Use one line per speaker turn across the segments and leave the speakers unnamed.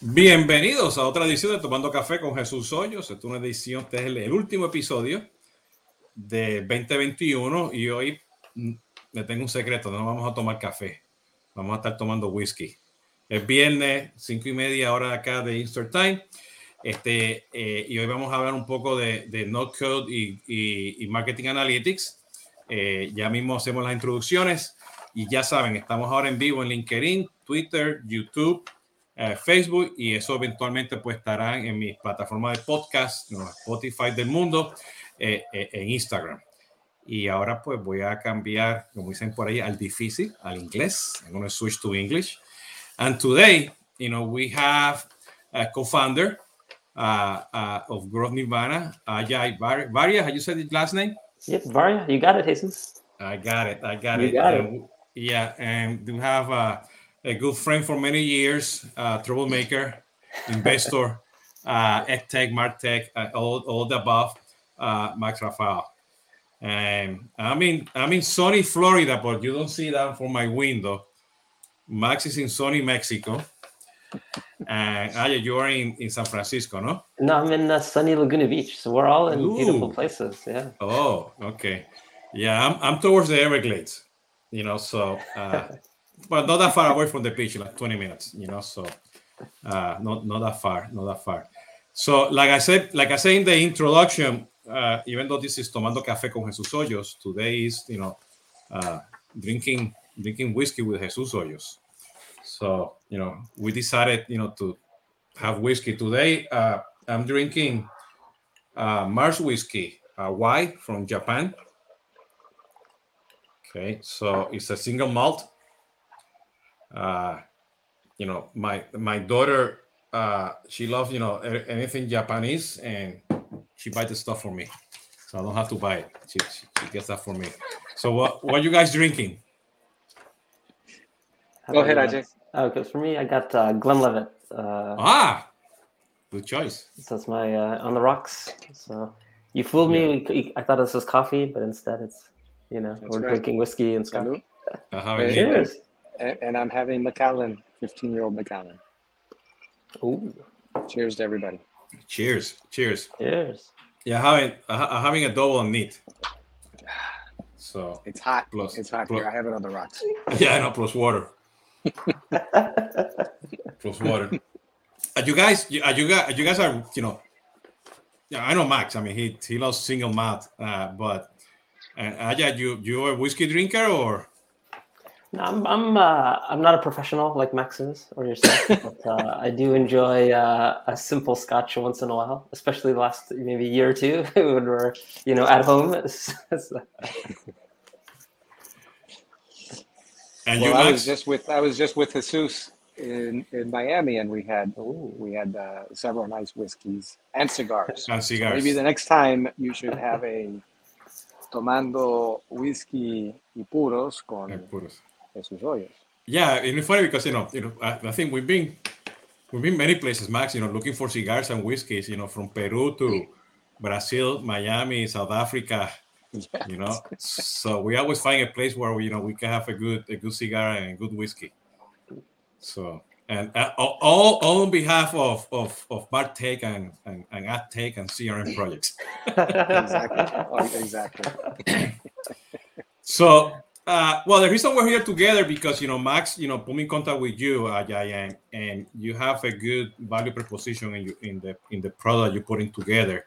Bienvenidos a otra edición de Tomando Café con Jesús Hoyos. Esta es una edición, este es el, último episodio de 2021 y hoy mm, le tengo un secreto, no vamos a tomar café, vamos a estar tomando whisky. Es viernes, cinco y media hora acá de Easter Time. Este, eh, y hoy vamos a hablar un poco de, de no code y marketing analytics. Eh, ya mismo hacemos las introducciones y ya saben, estamos ahora en vivo en LinkedIn, Twitter, YouTube, eh, Facebook y eso eventualmente pues estará en mi plataforma de podcast, Spotify del mundo, eh, eh, en Instagram. Y ahora pues voy a cambiar, como dicen por ahí, al difícil, al inglés. I'm going to switch to English. And today, you know, we have a co-founder uh, uh, of Growth Nirvana, Ajay Var- Varia. How you said his last name?
Yep, Varia, you got it, Jesus.
I got it. I got
You
it.
got it.
Yeah, and we have uh, a good friend for many years, uh, troublemaker, investor, uh, EdTech, MarTech, uh, all, all the above, uh, Max Rafael. And I'm in, I'm in sunny Florida, but you don't see that from my window. Max is in sunny Mexico. And Ajay, you are in, in San Francisco, no?
No, I'm in uh, sunny Laguna Beach, so we're all in beautiful places. Yeah.
Oh, okay. Yeah, I'm, I'm towards the Everglades, you know, so, uh, but not that far away from the beach, like 20 minutes, you know, so, uh, not, not that far, not that far. So, like I said, like I said in the introduction, uh, even though this is Tomando Café con Jesús Hoyos, today is, you know, uh, drinking, drinking whiskey with Jesús Hoyos. So, you know, we decided, you know, to have whiskey today. Uh, I'm drinking uh, Mars whiskey, uh, white from Japan. Okay, so it's a single malt. Uh, you know, my my daughter, uh, she loves you know anything Japanese, and she buys the stuff for me, so I don't have to buy it. She, she, she gets that for me. So what what are you guys drinking?
How
Go ahead,
you,
Ajay.
Oh, because for me, I got uh, Glenlivet. Uh,
Ah, good choice.
so it's my uh, on the rocks. So you fooled me. We- I thought this was coffee, but instead it's, you know,
That's
we're
right.
drinking whiskey and scotch.
Salud.
I haven't
Cheers.
And, and I'm having Macallan, 15 year old Macallan.
Ooh,
Cheers to everybody.
Cheers, cheers.
cheers.
Yeah, having I'm having a double on meat. So
It's hot.
Plus-
it's hot
plus-
here. I have it on the rocks.
yeah, I know plus water. plus water. Uh, you guys, you, uh, you guys, you guys are, you know, yeah, I know Max. I mean, he he loves single malt, uh, but uh, Ajay, you you a whiskey drinker or?
No, I'm I'm uh, I'm not a professional like Max is or yourself, but uh, I do enjoy uh, a simple Scotch once in a while, especially the last maybe year or two when we're you know at home. So-
And you,
Well, I was just with I was just with Jesus in, in Miami, and we had
Ooh.
we had uh, several nice whiskeys and cigars.
and cigars.
Maybe the next time you should have a tomando whiskey y puros con
puros.
Jesus Hoyos.
Yeah, and it's funny because you know, you know, I, I think we've been we've been many places, Max. You know, looking for cigars and whiskeys. You know, from Peru to Brazil, Miami, South Africa.
Yeah.
You know, so we always find a place where we, you know we can have a good a good cigar and a good whiskey. So and uh, all all on behalf of of of MarTech and and and AdTech and CRM projects.
exactly. Oh, exactly.
So, uh, well, the reason we're here together because you know Max, you know, put me in contact with you, Ajay, and, and you have a good value proposition in you in the in the product you're putting together.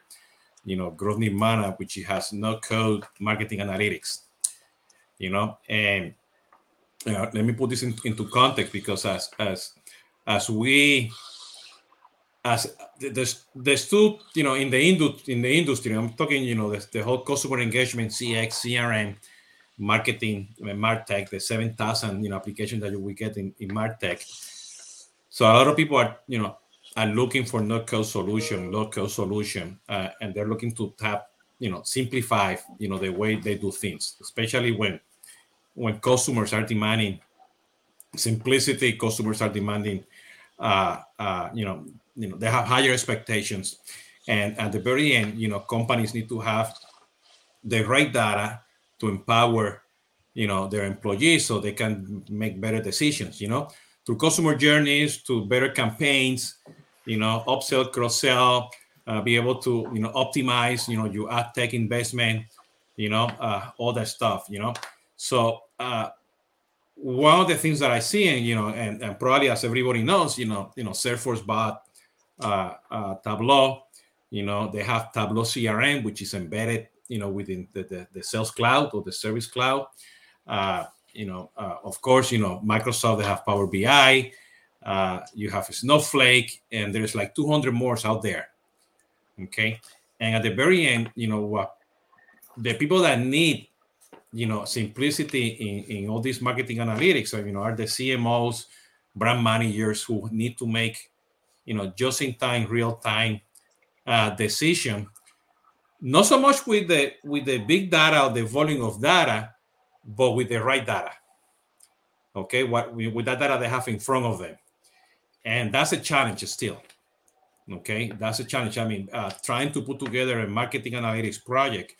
You know, Growth Nirvana, which has no code marketing analytics. You know, and you know, let me put this in, into context because as as as we as there's there's two you know in the industry in the industry i'm talking you know the, the whole customer engagement cx crm marketing uh, martech the 7000 you know applications that we get in, in martech. So a lot of people are you know are looking for no code solution low code solution uh, and they're looking to tap you know simplify you know the way they do things especially when when customers are demanding simplicity customers are demanding uh, uh, you know you know they have higher expectations. And at the very end you know companies need to have the right data to empower you know their employees so they can make better decisions you know through customer journeys to better campaigns, you know, upsell, cross sell, uh, be able to you know optimize you know your ad tech investment, you know, uh, all that stuff, you know. So uh, one of the things that I see, and you know, and, and probably as everybody knows, you know, you know, Salesforce bought uh, uh, Tableau. You know, they have Tableau CRM, which is embedded, you know, within the, the, the Sales Cloud or the Service Cloud. Uh, you know, uh, of course, you know, Microsoft they have Power BI. Uh, you have Snowflake, and there's like 200 more out there. Okay, and at the very end, you know, what the people that need you know simplicity in, in all these marketing analytics you know are the cmos brand managers who need to make you know just in time real time uh, decision not so much with the with the big data or the volume of data but with the right data okay what with that data they have in front of them and that's a challenge still okay that's a challenge i mean uh, trying to put together a marketing analytics project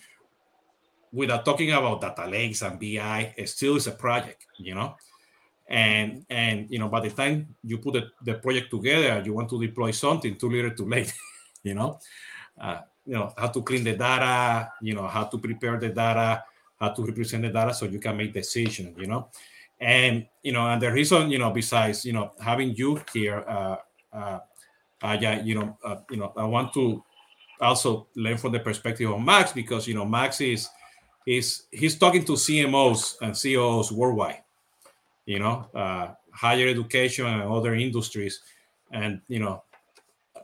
without talking about data lakes and BI, it still is a project, you know. And and you know, by the time you put the, the project together, you want to deploy something too little too late, you know. Uh, you know how to clean the data, you know how to prepare the data, how to represent the data so you can make decisions, you know. And you know, and the reason, you know, besides you know having you here, uh, uh, uh yeah, you know, uh, you know, I want to also learn from the perspective of Max because you know Max is he's he's talking to CMOs and CEOs worldwide, you know, uh, higher education and other industries, and you know,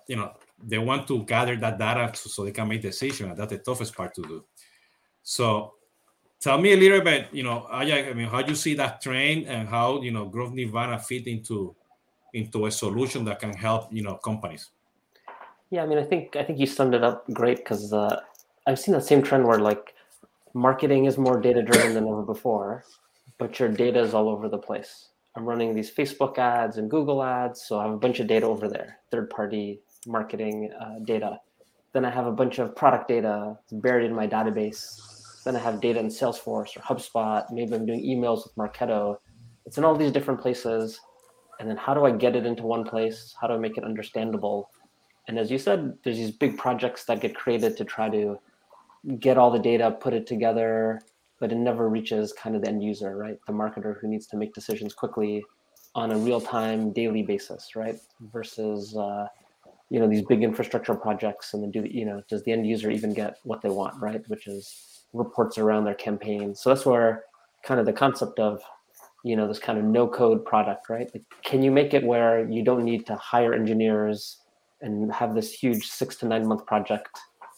you know, they want to gather that data so they can make decisions. And that's the toughest part to do. So, tell me a little bit, you know, I I mean, how do you see that trend and how you know Growth Nirvana fit into into a solution that can help you know companies.
Yeah, I mean, I think I think you summed it up great because uh, I've seen that same trend where like marketing is more data driven than ever before, but your data is all over the place. I'm running these Facebook ads and Google ads, so I have a bunch of data over there, third party marketing uh, data. Then I have a bunch of product data buried in my database. Then I have data in Salesforce or HubSpot. Maybe I'm doing emails with Marketo. It's in all these different places. And then how do I get it into one place? How do I make it understandable? And as you said, there's these big projects that get created to try to get all the data, put it together, but it never reaches kind of the end user, right? The marketer who needs to make decisions quickly on a real time, daily basis, right? Versus, uh, you know, these big infrastructure projects, and then do the, you know, does the end user even get what they want, right? Which is reports around their campaign. So that's where kind of the concept of, you know, this kind of no code product, right? Like, can you make it where you don't need to hire engineers and have this huge six to nine month project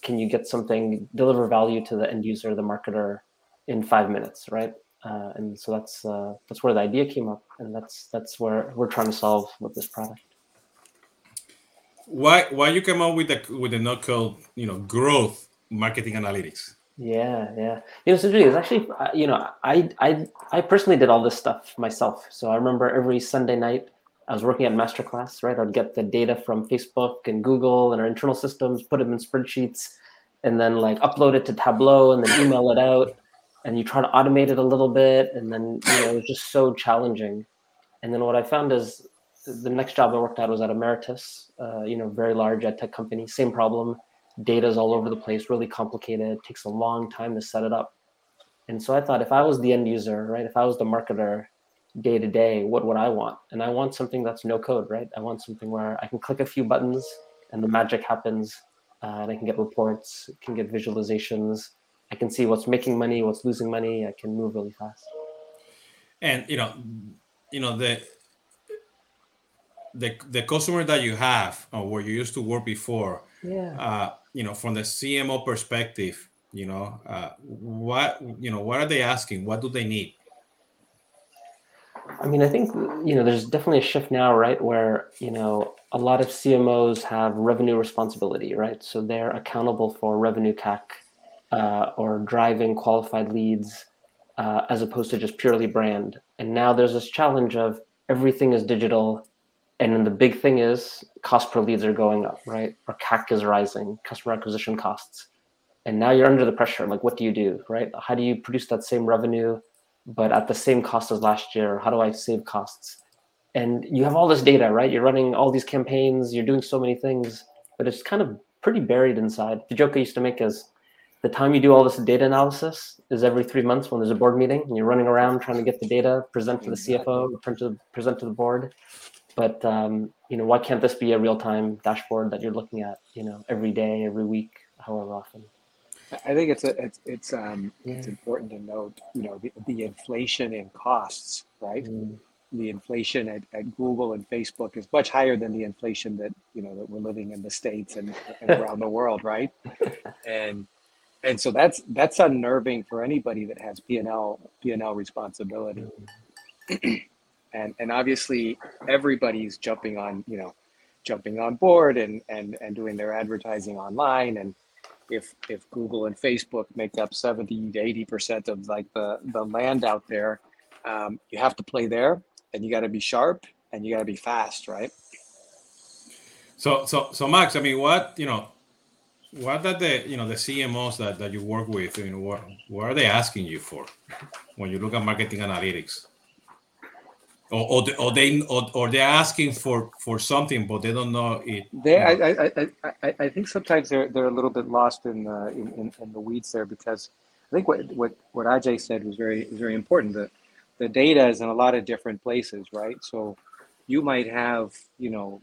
can you get something deliver value to the end user the marketer in five minutes right uh, and so that's uh, that's where the idea came up and that's that's where we're trying to solve with this product
why why you come up with the with the no code you know growth marketing analytics
yeah yeah you know so it's actually uh, you know i i i personally did all this stuff myself so i remember every sunday night I was working at Masterclass, right? I'd get the data from Facebook and Google and our internal systems, put them in spreadsheets, and then like upload it to Tableau and then email it out. And you try to automate it a little bit, and then you know it was just so challenging. And then what I found is the next job I worked at was at Emeritus, uh, you know, very large ed tech company. Same problem, data's all over the place, really complicated. takes a long time to set it up. And so I thought if I was the end user, right, if I was the marketer, day to day what would i want and i want something that's no code right i want something where i can click a few buttons and the magic happens uh, and i can get reports can get visualizations i can see what's making money what's losing money i can move really fast
and you know you know the the, the customer that you have or where you used to work before
yeah
uh, you know from the cmo perspective you know uh, what you know what are they asking what do they need
I mean, I think you know, there's definitely a shift now, right, where you know a lot of CMOs have revenue responsibility, right? So they're accountable for revenue CAC uh, or driving qualified leads, uh, as opposed to just purely brand. And now there's this challenge of everything is digital, and then the big thing is cost per leads are going up, right? Or CAC is rising, customer acquisition costs. And now you're under the pressure. Like, what do you do, right? How do you produce that same revenue? but at the same cost as last year? How do I save costs? and you have all this data, right? You're running all these campaigns, you're doing so many things, but it's kind of pretty buried inside. The joke I used to make is the time you do all this data analysis is every three months when there's a board meeting and you're running around trying to get the data, present to the CFO, present to, present to the board. But um, you know, why can't this be a real-time dashboard that you're looking at, you know, every day, every week, however often?
I think it's a, it's it's um yeah. it's important to note, you know, the, the inflation in costs, right? Mm. The inflation at, at Google and Facebook is much higher than the inflation that you know that we're living in the states and, and around the world, right? And and so that's that's unnerving for anybody that has P and L P and L responsibility. Mm. and and obviously everybody's jumping on you know jumping on board and and and doing their advertising online and if if Google and Facebook make up 70 to 80 percent of like the the land out there, um, you have to play there, and you got to be sharp and you got to be fast, right?
So so so Max, I mean, what you know, what are the you know the CMOs that that you work with, you know, what what are they asking you for when you look at marketing analytics? Or or, or they or, or they're asking for for something but they don't know it.
They I, I, I i think sometimes they're they're a little bit lost in the in, in, in, the weeds there because i think what what what ajay said was very very important. The the data is in a lot of different places right? So you might have you know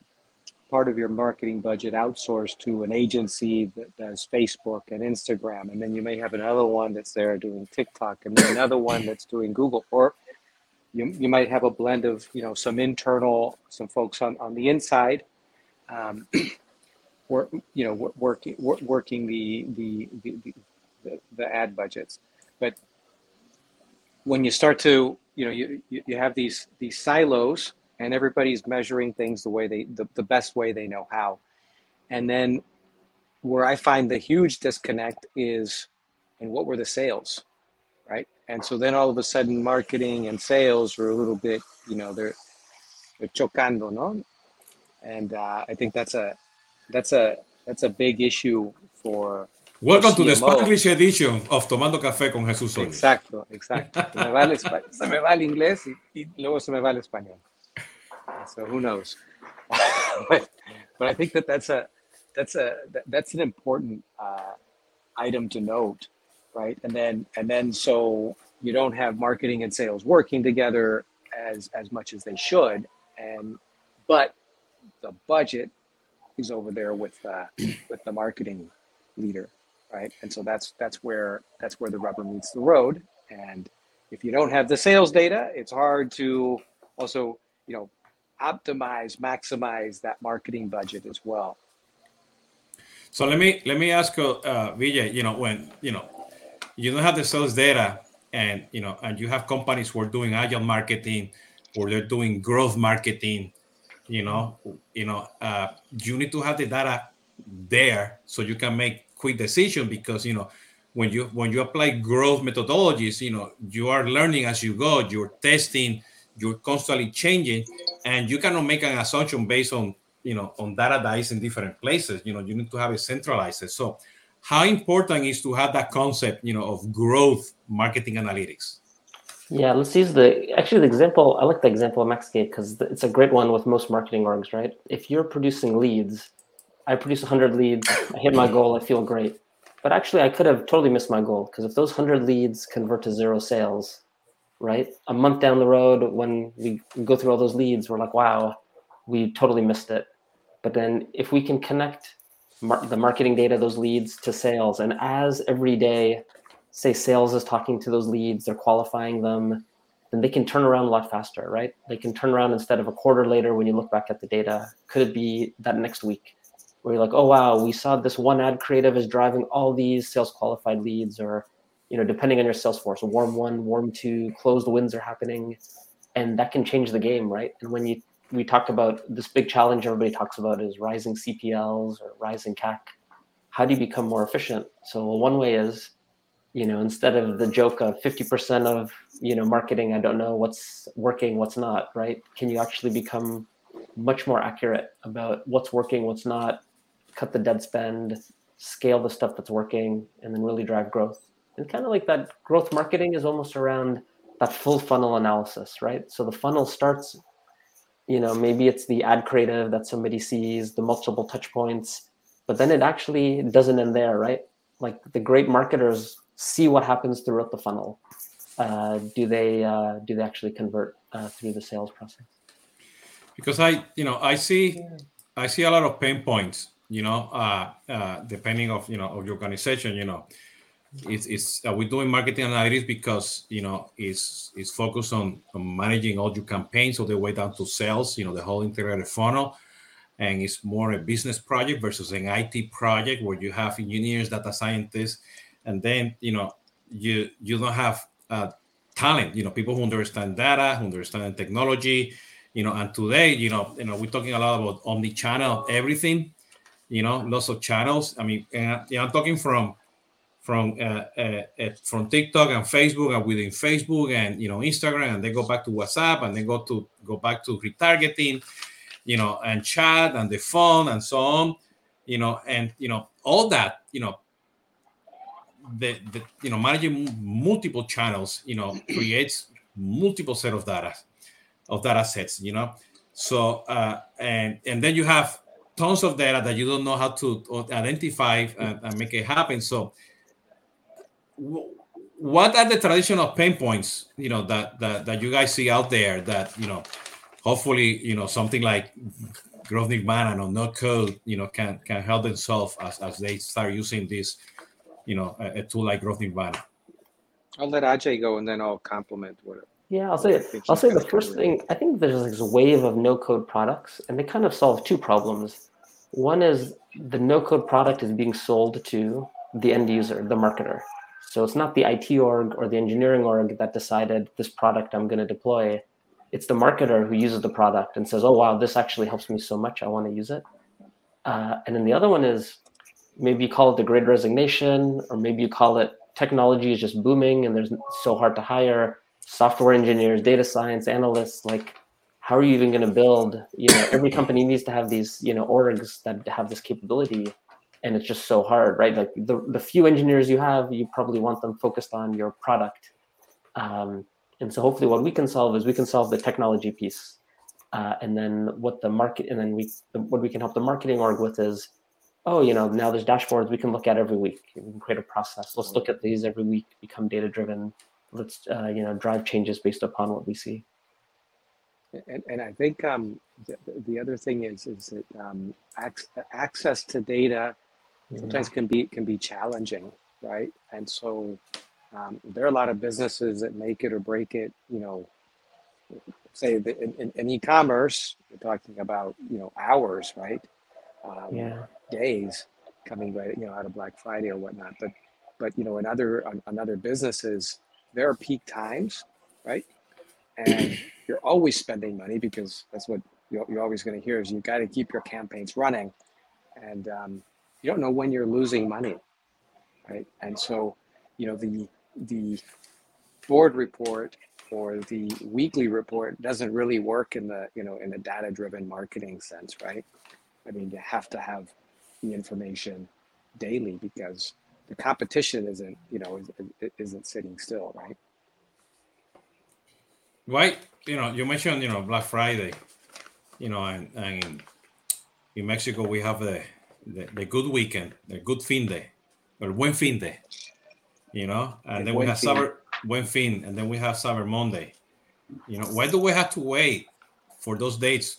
part of your marketing budget outsourced to an agency that does facebook and instagram and then you may have another one that's there doing tiktok and then another one that's doing google or you, you might have a blend of you know some internal some folks on, on the inside um, work you know working working the the, the the the ad budgets. But when you start to you know you you have these these silos and everybody's measuring things the way they the, the best way they know how. And then where i find the huge disconnect is and what were the sales right and so then all of a sudden marketing and sales were a little bit you know they're they're chocando no and uh, i think that's a that's a that's a big issue for
Welcome for to the Spanish edition of Tomando Café con Jesús
Solis. Exacto, exacto. Se me va el, se me va el inglés y, y, luego se me va el español. So who knows? but, but I think that that's a that's a that's an important uh, item to note right? And then and then so you don't have marketing and sales working together as as much as they should, and but the budget is over there with uh, with the marketing leader, right? And so that's that's where that's where the rubber meets the road. And if you don't have the sales data, it's hard to also you know optimize, maximize that marketing budget as well.
So let me let me ask uh, Vijay. You know, when you know you don't have the sales data and you know and you have companies who are doing agile marketing or they're doing growth marketing you know you know uh, you need to have the data there so you can make quick decision because you know when you when you apply growth methodologies you know you are learning as you go you're testing you're constantly changing and you cannot make an assumption based on you know on data that is in different places. You know you need to have it centralized. So how important is to have that concept, you know, of growth marketing analytics?
Yeah, let's use the actually the example. I like the example of Maxgate because it's a great one with most marketing orgs, right? If you're producing leads, I produce 100 leads, I hit my goal, I feel great. But actually, I could have totally missed my goal because if those 100 leads convert to zero sales, right? A month down the road, when we go through all those leads, we're like, wow, we totally missed it. But then if we can connect mar- the marketing data, those leads to sales. And as every day, say sales is talking to those leads, they're qualifying them, then they can turn around a lot faster, right? They can turn around instead of a quarter later when you look back at the data. Could it be that next week where you're like, oh wow, we saw this one ad creative is driving all these sales qualified leads, or you know, depending on your sales force, warm one, warm two, closed wins are happening, and that can change the game, right? And when you we talked about this big challenge everybody talks about is rising CPLs or rising CAC. How do you become more efficient? So one way is, you know, instead of the joke of 50% of, you know, marketing, I don't know what's working, what's not, right? Can you actually become much more accurate about what's working, what's not, cut the dead spend, scale the stuff that's working, and then really drive growth. And kind of like that growth marketing is almost around that full funnel analysis, right? So the funnel starts you know maybe it's the ad creative that somebody sees the multiple touch points but then it actually doesn't end there right? Like the great marketers see what happens throughout the funnel. Uh, do they uh, do they actually convert uh, through the sales process?
Because i you know i see i see a lot of pain points you know uh, uh, depending of you know of your organization you know it's, it's uh, we're doing marketing analytics because you know it's it's focused on, on managing all your campaigns all the way down to sales you know the whole integrated funnel. And it's more a business project versus an IT project where you have engineers data scientists and then you know you you don't have uh, talent you know people who understand data who understand technology you know and today you know you know we're talking a lot about omni-channel everything you know lots of channels. I mean and, you know, i'm talking from from uh, uh, uh, from TikTok and Facebook and within Facebook and you know Instagram and they go back to WhatsApp and then go to go back to retargeting, you know, and chat and the phone and so on, you know, and you know all that, you know, the, the you know managing multiple channels, you know, creates multiple set of data of data sets, you know. So uh, and and then you have tons of data that you don't know how to identify and, and make it happen. So what are the traditional pain points you know that, that that you guys see out there that you know hopefully you know something like growth nirvana or no code you know can can help them solve as, as they start using this you know a, a tool like growth nirvana?
I'll let ajay go and then i'll complement what
yeah i'll say i'll say the first thing i think there's like this wave of no code products and they kind of solve two problems. One is the no code product is being sold to the end user the marketer so it's not the IT org or the engineering org that decided this product I'm going to deploy. It's the marketer who uses the product and says, "Oh wow, this actually helps me so much. I want to use it." Uh, and then the other one is maybe you call it the Great Resignation, or maybe you call it technology is just booming and there's so hard to hire software engineers, data science analysts. Like, how are you even going to build? You know, every company needs to have these you know orgs that have this capability and it's just so hard, right? Like the, the few engineers you have, you probably want them focused on your product. Um, and so hopefully what we can solve is we can solve the technology piece. Uh, and then what the market, and then we, the, what we can help the marketing org with is, oh, you know, now there's dashboards we can look at every week. We can create a process. Let's look at these every week, become data driven. Let's, uh, you know, drive changes based upon what we see.
And, and I think um, the, the other thing is is that um, ac- access to data sometimes can be can be challenging, right? And so um, there are a lot of businesses that make it or break it. You know, say the, in, in e-commerce, you're talking about you know hours, right?
Um, yeah.
Days coming right, you know, out of Black Friday or whatnot. But but you know, in other in other businesses, there are peak times, right? And you're always spending money because that's what you're, you're always going to hear is you got to keep your campaigns running. And um, you don't know when you're losing money, right? And so, you know, the the board report or the weekly report doesn't really work in the you know in the data driven marketing sense, right? I mean, you have to have the information daily because the competition isn't you know isn't sitting still, right?
Right. You know, you mentioned you know Black Friday, you know, and, and in Mexico we have the the, the good weekend, the good fin day, or buen fin day, you know, and the then we have fin. Cyber buen fin, and then we have Cyber Monday. You know, why do we have to wait for those dates,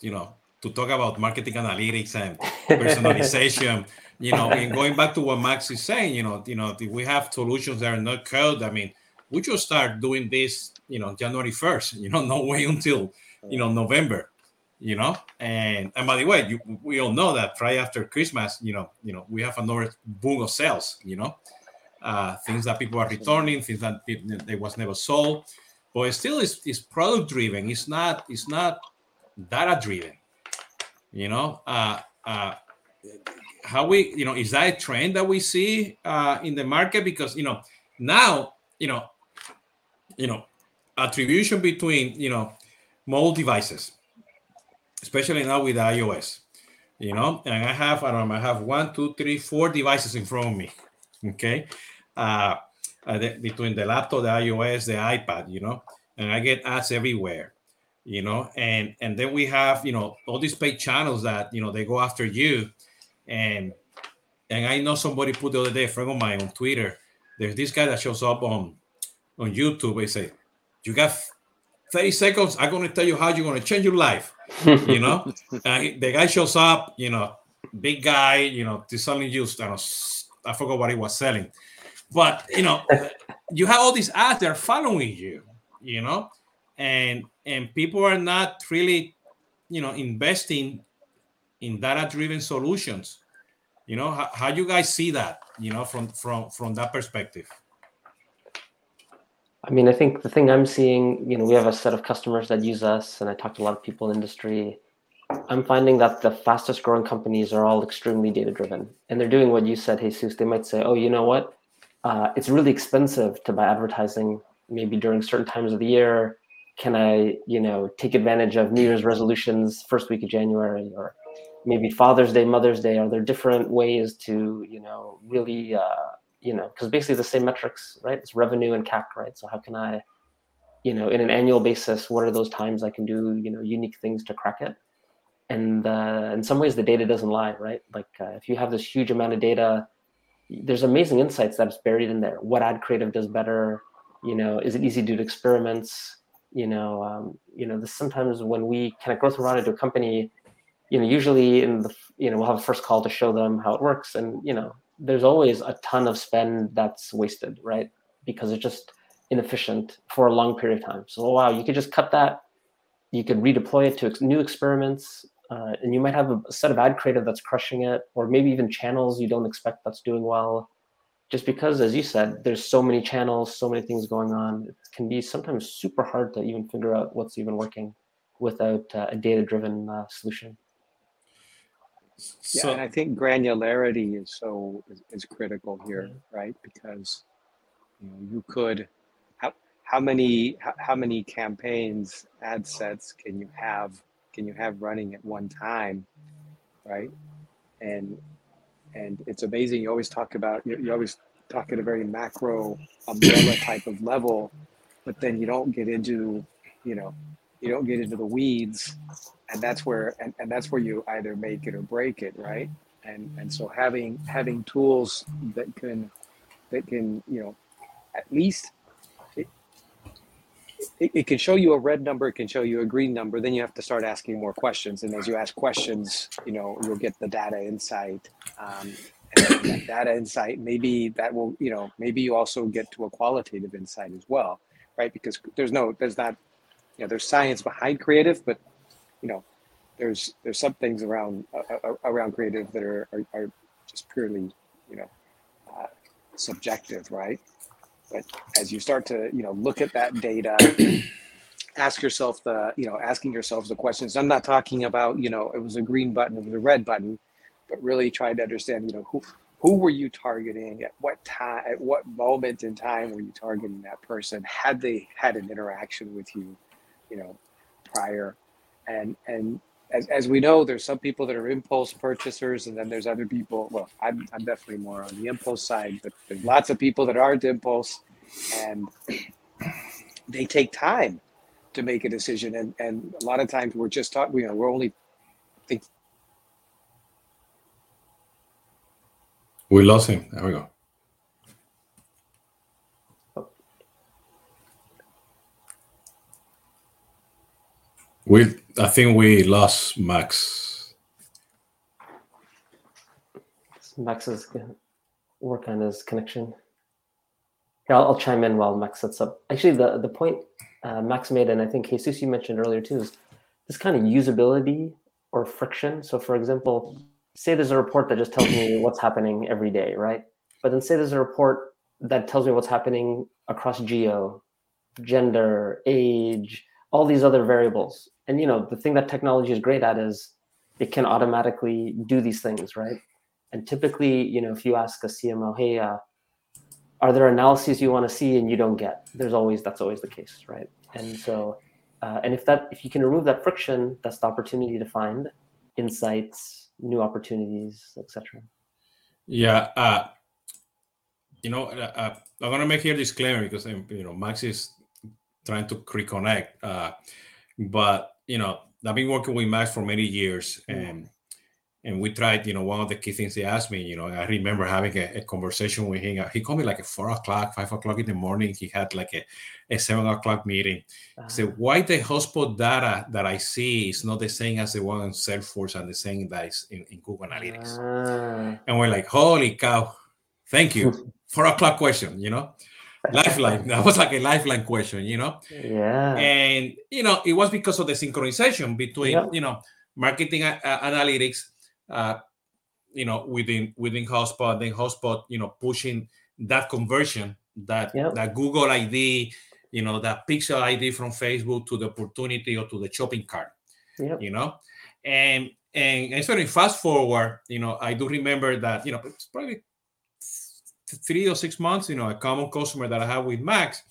you know, to talk about marketing analytics and personalization? you know, and going back to what Max is saying, you know, you know, we have solutions that are not code. I mean, we should start doing this, you know, January 1st, you know, no way until, you know, November you know? And and by the way you, we all know that right after christmas you know you know we have another boom of sales you know? Uh, things that people are returning things that they was never sold but it still is, is product driven. It's not it's not data driven you know? Uh, uh, how we you know is that a trend that we see uh, in the market? Because you know now you know you know attribution between you know mobile devices especially now with iOS. You know, and I have I know, I have one, two, three, four devices in front of me. Okay, uh, uh the, between the laptop, the iOS, the iPad, you know, and I get ads everywhere. you know, and and then we have you know all these paid channels that you know they go after you, and and I know somebody put the other day a friend of mine on Twitter. There's this guy that shows up on on YouTube. They say, "You got 30 seconds. I'm going to tell you how you're going to change your life." You know, uh, the guy shows up. You know, big guy. You know, to selling you. I, know, I forgot what he was selling, but you know, you have all these ads that are following you. You know, and and people are not really, you know, investing in data-driven solutions you know how, how you guys see that you know from from from that perspective
i mean i think the thing i'm seeing you know we have a set of customers that use us and i talk to a lot of people in industry. I'm finding that the fastest growing companies are all extremely data driven and they're doing what you said jesus. They might say oh you know what? Uh, it's really expensive to buy advertising maybe during certain times of the year. Can i you know take advantage of new year's resolutions first week of january or maybe Father's Day, Mother's Day? Are there different ways to, you know, really, uh, you know, because basically the same metrics, right? It's revenue and CAC, right? So how can I, you know, in an annual basis, what are those times I can do, you know, unique things to crack it? And uh, in some ways, the data doesn't lie, right? Like uh, if you have this huge amount of data, there's amazing insights that's buried in there. What ad creative does better? You know, is it easy to do experiments? You know, um, you know, this sometimes when we kind of growth around into a company, you know, usually in the, you know, we'll have a first call to show them how it works. And, you know, there's always a ton of spend that's wasted, right? Because it's just inefficient for a long period of time. So, wow, you could just cut that. You could redeploy it to new experiments. Uh, and you might have a set of ad creative that's crushing it, or maybe even channels you don't expect that's doing well. Just because, as you said, there's so many channels, so many things going on, it can be sometimes super hard to even figure out what's even working without uh, a data driven uh, solution.
So, yeah, and I think granularity is so is, is critical here, mm-hmm. right? Because you know you could how how many how, how many campaigns ad sets can you have can you have running at one time, right? And and it's amazing. You always talk about you, you always talk at a very macro umbrella type of level, but then you don't get into you know you don't get into the weeds and that's where and, and that's where you either make it or break it right? And and so having having tools that can that can you know at least it, it, it, can show you a red number it can show you a green number then you have to start asking more questions. And as you ask questions you know you'll get the data insight um, and that data insight maybe that will you know maybe you also get to a qualitative insight as well right? Because there's no there's not you know there's science behind creative but you know, there's there's some things around uh, around creative that are, are, are just purely you know uh, subjective, right? But as you start to you know look at that data, ask yourself the you know asking yourselves the questions. I'm not talking about you know it was a green button, it was a red button, but really trying to understand you know who who were you targeting at what time at what moment in time were you targeting that person had they had an interaction with you you know prior and and as, as we know there's some people that are impulse purchasers and then there's other people well I'm, I'm definitely more on the impulse side but there's lots of people that aren't impulse and they take time to make a decision and and a lot of times we're just talking you know we're only think
we lost him. There we go We, I think we lost Max.
Max is work on his connection. Yeah, I'll, I'll, chime in while Max sets up. Actually, the the point uh, Max made, and I think Jesus you mentioned earlier too, is this kind of usability or friction. So, for example, say there's a report that just tells me what's happening every day, right? But then say there's a report that tells me what's happening across geo, gender, age, all these other variables. And you know the thing that technology is great at is it can automatically do these things right? And typically you know if you ask a cmo hey uh, are there analyses you want to see? and you don't get there's always that's always the case right? And so uh, and if that if you can remove that friction that's the opportunity to find insights new opportunities etc
yeah uh, you know uh, uh i'm going to make here a disclaimer because um, you know max is trying to reconnect uh, but you know, I've been working with Max for many years,
Mm.
and and we tried. You know, one of the key things he asked me. You know, I remember having a, a conversation with him. He called me like at four o'clock, five o'clock in the morning. He had like a, a seven o'clock meeting.
Uh,
So why the HubSpot data that I see is not the same as the one in Salesforce and the same that is in, in Google Analytics?
ah,
And we're like, holy cow, thank you. Four o'clock question, you know, lifeline. That was like a lifeline question, you know.
yeah.
And you know, it was because of the synchronization between
Yeah.
you know marketing a- a- analytics, uh, you know, within within HubSpot, then HubSpot, you know, pushing that conversion that
Yeah.
that Google ID, you know, that Pixel ID from Facebook to the opportunity or to the shopping cart
Yep.
you know and and and sort of fast forward you know i do remember that you know it's probably three or six months you know a common customer that i have with max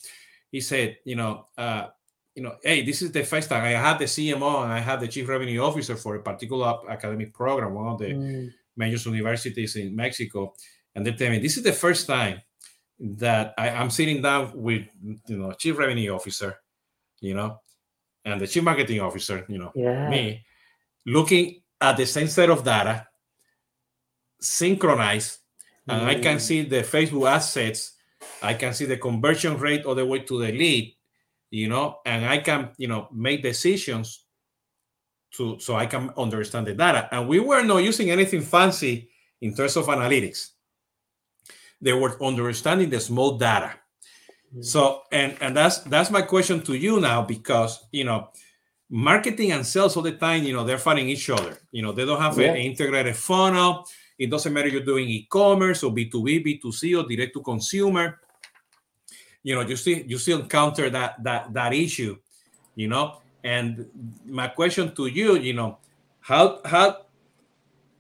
he said you know uh you know hey this is the first time i had the cmo and i had the chief revenue officer for a particular academic program one of the
Mm,
major universities in mexico and they tell me this is the first time that I, i'm sitting down with you know chief revenue officer you know and the chief marketing officer you know
yeah.
me looking at the same set of data synchronized and i can see the facebook assets. I can see the conversion rate all the way to the lead you know and i can you know make decisions to so i can understand the data. And we were not using anything fancy in terms of analytics. They were understanding the small data.
Mm.
so and and that's that's my question to you now because you know marketing and sales all the time you know they're fighting each other. You know they don't have
Yeah.
an integrated funnel it doesn't matter you're doing e-commerce or b2b b2c or direct to consumer you know you still you still encounter that that that issue you know? And my question to you you know how how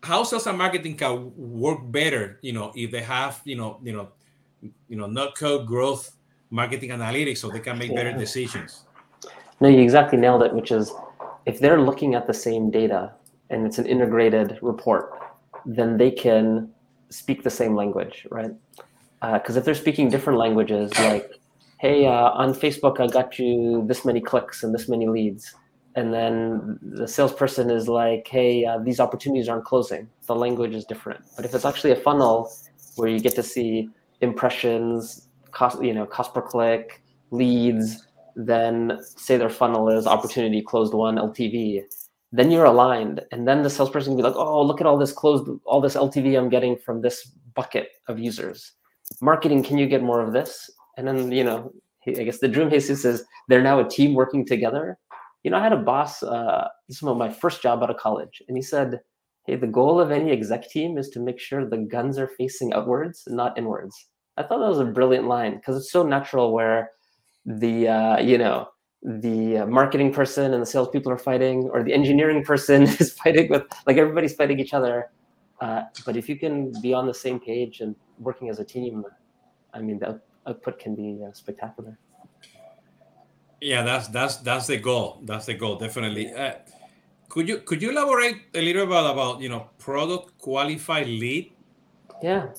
how sales and marketing can work better you know if they have you know you know you know not code growth marketing analytics so they can make better decisions?
No, you exactly nailed it, which is if they're looking at the same data and it's an integrated report, then they can speak the same language, right? Because if they're speaking different languages, like, hey, uh, on Facebook, I got you this many clicks and this many leads. And then the salesperson is like, hey, uh, these opportunities aren't closing. The language is different. But if it's actually a funnel where you get to see impressions, cost, you know, cost per click, leads, then say their funnel is opportunity closed one LTV, then you're aligned. And then the salesperson can be like, oh, look at all this closed, all this LTV I'm getting from this bucket of users. Marketing, can you get more of this? And then, you know, I guess the dream Jesus is they're now a team working together. You know, I had a boss, uh, this was my first job out of college, and he said, hey, the goal of any exec team is to make sure the guns are facing outwards, not inwards. I thought that was a brilliant line because it's so natural where the uh, you know the uh, marketing person and the salespeople are fighting, or the engineering person is fighting with like everybody's fighting each other. Uh, but if you can be on the same page and working as a team, I mean, the output can be uh, spectacular.
yeah that's that's that's the goal that's the goal definitely uh, could you could you elaborate a little bit about you know product qualified lead
Yeah,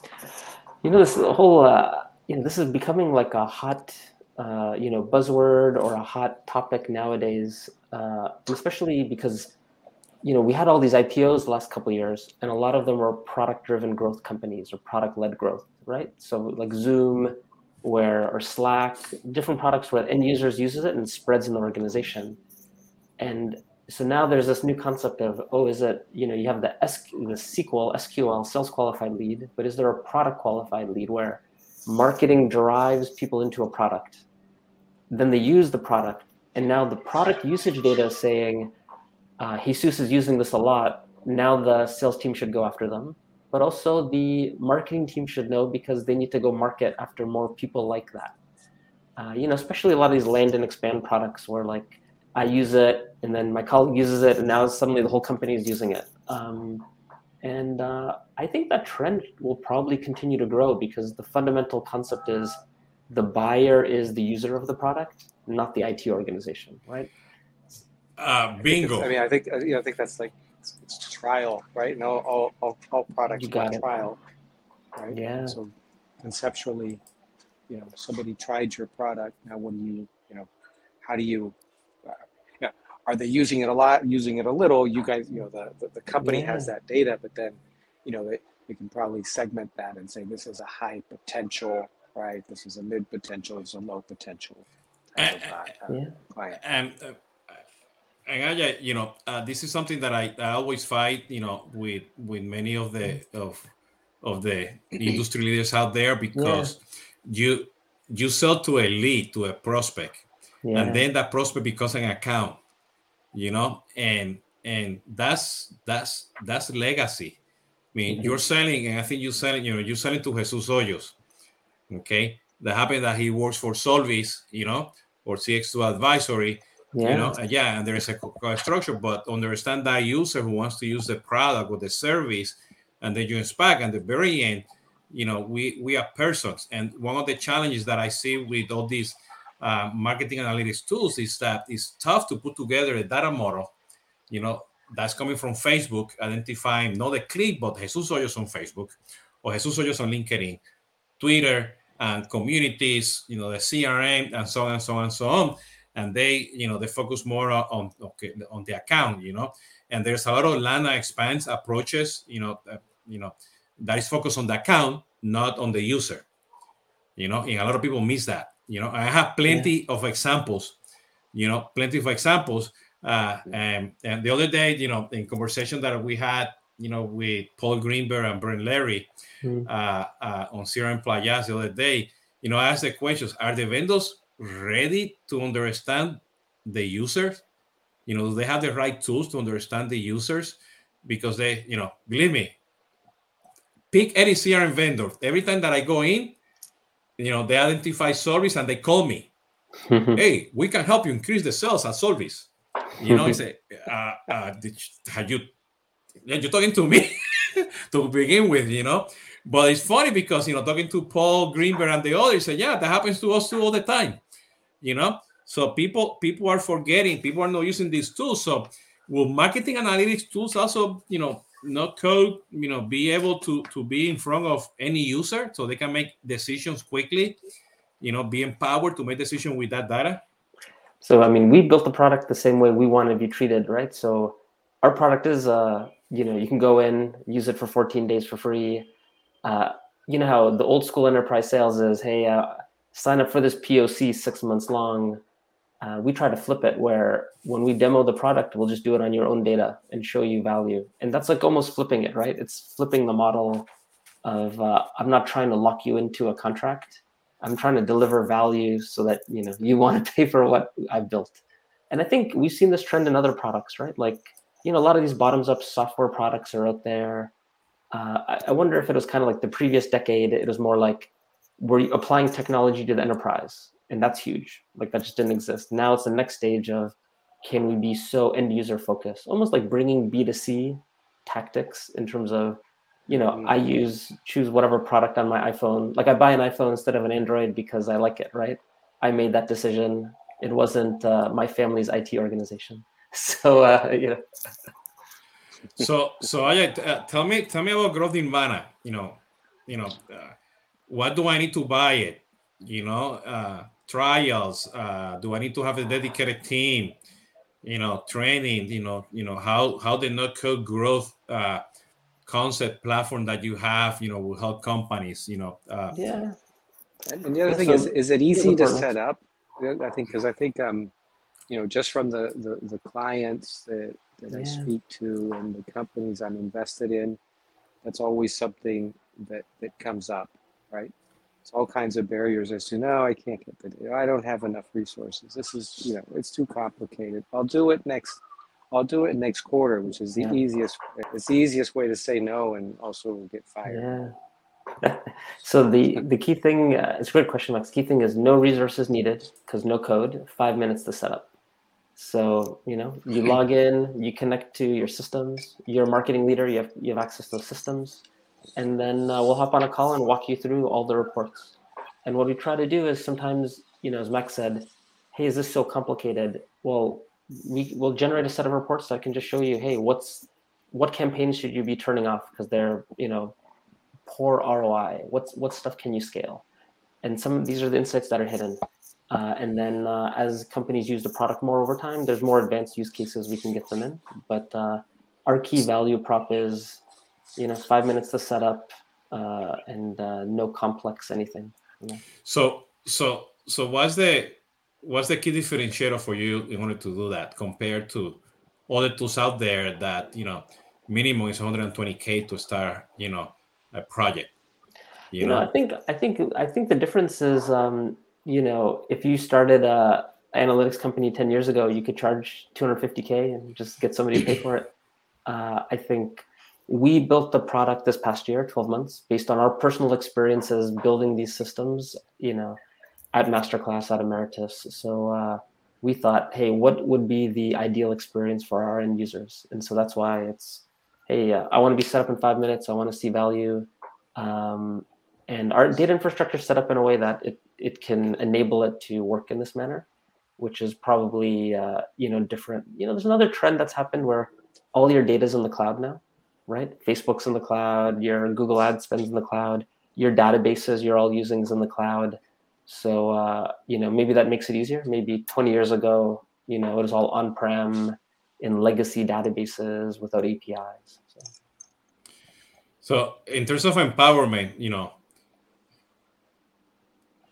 you know this whole uh, you know this is becoming like a hot uh, you know buzzword or a hot topic nowadays, uh, especially because you know we had all these IPOs the last couple years, and a lot of them were product-driven growth companies or product-led growth, right? So like Zoom, where or Slack, different products where end users uses it and spreads in the organization, and so now there's this new concept of oh is it you know you have the S, the SQL SQL sales qualified lead but is there a product qualified lead where marketing drives people into a product. Then they use the product and now the product usage data is saying uh, Jesus is using this a lot. Now the sales team should go after them. But also the marketing team should know because they need to go market after more people like that. Uh, you know especially a lot of these land and expand products where like I use it, and then my colleague uses it, and now suddenly the whole company is using it. Um, and uh, I think that trend will probably continue to grow because the fundamental concept is the buyer is the user of the product, not the IT organization, right?
uh
I
bingo
it's- I mean, I think uh, you know, I think that's like it's, it's trial, right? No, all all, all products
got
are trial, right?
Yeah.
So conceptually, you know, somebody tried your product. Now, what do you, you know, how do you, yeah, are they using it a lot, using it a little? You guys, you know, the, the, the company
Yeah.
has that data, but then, you know, they, we can probably segment that and say this is a high potential, right? This is a mid potential, this is a low potential type of, uh, uh,
Yeah.
client.
and uh, and I, you know, uh, this is something that I, I always fight, you know, with with many of the of of the industry leaders out there because you you sell to a lead to a prospect,
Yeah.
and then that prospect becomes an account, you know, and and that's that's that's legacy. I mean,
Mhm.
you're selling, and I think you're selling, you know, you're selling to Jesus Hoyos, okay? That happened that he works for Solvis, you know, or CX2 Advisory,
yeah.
you know, yeah, and there is a structure, but understand that user who wants to use the product or the service, and then you inspect, and the very end, you know, we we are persons, and one of the challenges that I see with all these uh, marketing analytics tools is that it's tough to put together a data model, you know, that's coming from Facebook, identifying not a click, but Jesus Hoyos on Facebook, or Jesus Hoyos on LinkedIn, Twitter, and communities, you know, the CRM, and so on and so on and so on. And they you know they focus more on okay, on the account you know. And there's a lot of land and expands approaches you know uh, you know that is focused on the account not on the user you know. And a lot of people miss that you know i have plenty of examples you know plenty of examples uh and and the other day you know in conversation that we had you know with paul greenberg and brent leary
Mm.
uh, uh, on crm playaz the other day you know i asked the questions are the vendors ready to understand the users? You know do they have the right tools to understand the users? Because they you know believe me pick any crm vendor. Every time that i go in you know they identify service and they call me. Hey we can help you increase the sales at service you know i say uh, uh you, have you yeah, you're talking to me to begin with you know? But it's funny because you know talking to paul greenberg and the others say yeah that happens to us too all the time you know? So people people are forgetting people are not using these tools. So will marketing analytics tools also you know not code you know be able to to be in front of any user so they can make decisions quickly you know be empowered to make decisions with that data
So I mean, we built the product the same way we want to be treated, right? So our product is, uh, you know, you can go in, use it for 14 days for free. Uh, you know how the old school enterprise sales is, hey, uh, sign up for this POC six months long. Uh, we try to flip it where when we demo the product, we'll just do it on your own data and show you value. And that's like almost flipping it, right? It's flipping the model of uh, I'm not trying to lock you into a contract. I'm trying to deliver value so that you know you want to pay for what I've built. And I think we've seen this trend in other products, right? Like you know, a lot of these bottoms-up software products are out there. Uh, I, I wonder if it was kind of like the previous decade. It was more like we're applying technology to the enterprise, and that's huge. Like that just didn't exist. Now it's the next stage of can we be so end user focused, almost like bringing B2C tactics in terms of you know i use choose whatever product on my iphone. Like i buy an iphone instead of an android because i like it right? I made that decision. It wasn't uh, my family's it organization. So uh, you know
so so I, uh, tell me tell me about growth nirvana you know you know uh, what do i need to buy it? You know uh, trials uh, do i need to have a dedicated team you know training you know you know how how the no code growth uh, concept platform that you have you know will help companies you know uh,
yeah
And, and the other thing
so
is, is it easy to
partners.
set up? I think because I think um, you know, just from the the, the clients that, that I speak to and the companies I'm invested in, that's always something that that comes up, right? It's all kinds of barriers as to no, I can't get the data. I don't have enough resources. This is you know, it's too complicated. I'll do it next. I'll do it next quarter, which is the
Yeah.
easiest. It's the easiest way to say no and also get fired.
yeah so the the key thing uh, it's a great question max key thing is no resources needed because no code five minutes to set up so you know you log in you connect to your systems you're a marketing leader you have you have access to those systems and then uh, we'll hop on a call and walk you through all the reports and what we try to do is sometimes you know as max said hey is this so complicated well we will generate a set of reports that can just show you hey what's what campaigns should you be turning off because they're you know poor ROI? What's what stuff can you scale? And some of these are the insights that are hidden. Uh, and then uh, as companies use the product more over time, there's more advanced use cases we can get them in. But uh, our key value prop is, you know, five minutes to set up uh, and uh, no complex anything. You know?
So so so what's the what's the key differentiator for you in order to do that compared to other tools out there that you know minimum is 120k to start you know a project
you, you know? know? i think i think i think the difference is um you know if you started a analytics company 10 years ago you could charge 250k and just get somebody to pay for it uh, i think we built the product this past year 12 months based on our personal experiences building these systems you know at masterclass at emeritus. So uh, we thought hey what would be the ideal experience for our end users? And so that's why it's hey uh, i want to be set up in five minutes i want to see value um, and our data infrastructure set up in a way that it, it can enable it to work in this manner which is probably uh, you know different. You know there's another trend that's happened where all your data is in the cloud now right? Facebook's in the cloud, your Google Ad spends in the cloud, your databases you're all using is in the cloud. So uh, you know maybe that makes it easier. Maybe 20 years ago, you know it was all on-prem in legacy databases without APIs. So.
so in terms of empowerment, you know,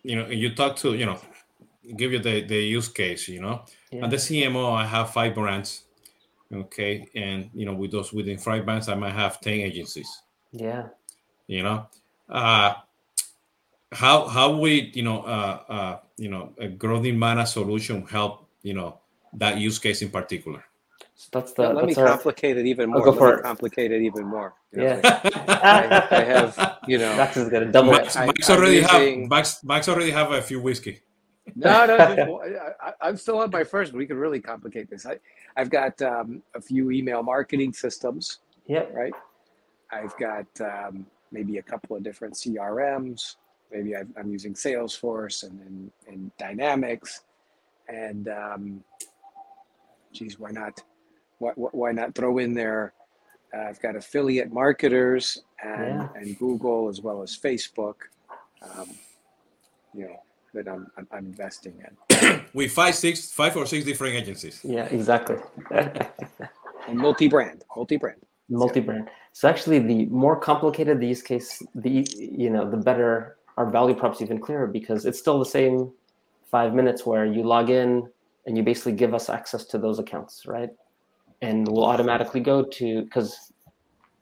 you know, you talk to you know, give you the the use case, you know, yeah. and the CMO, I have five brands okay? And you know with those within five bands i might have 10 agencies
yeah.
you know? Uh how how we you know uh uh you know a growth nirvana solution help you know that use case in particular?
So that's the let me our, complicate it even more. Go let me complicate it even more. Yeah. I, I, have you know
max is gonna double
max, max already using... have max max already have a few whiskey
no, no, I, am still on my first. We could really complicate this. I, I've got um, a few email marketing systems.
Yeah.
Right. I've got um, maybe a couple of different CRMs. Maybe i am using Salesforce and, and, and Dynamics, and um, geez, why not? Why, why not throw in there? Uh, I've got affiliate marketers and, yeah. and Google as well as Facebook. Um, you know, that I'm, I'm, I'm investing in.
With five, six, five or six different agencies.
Yeah, exactly.
and multi-brand, multi-brand.
Multi-brand. So actually, the more complicated the use case, the you know, the better our value prop's even clearer because it's still the same five minutes where you log in and you basically give us access to those accounts, right? And we'll automatically go to because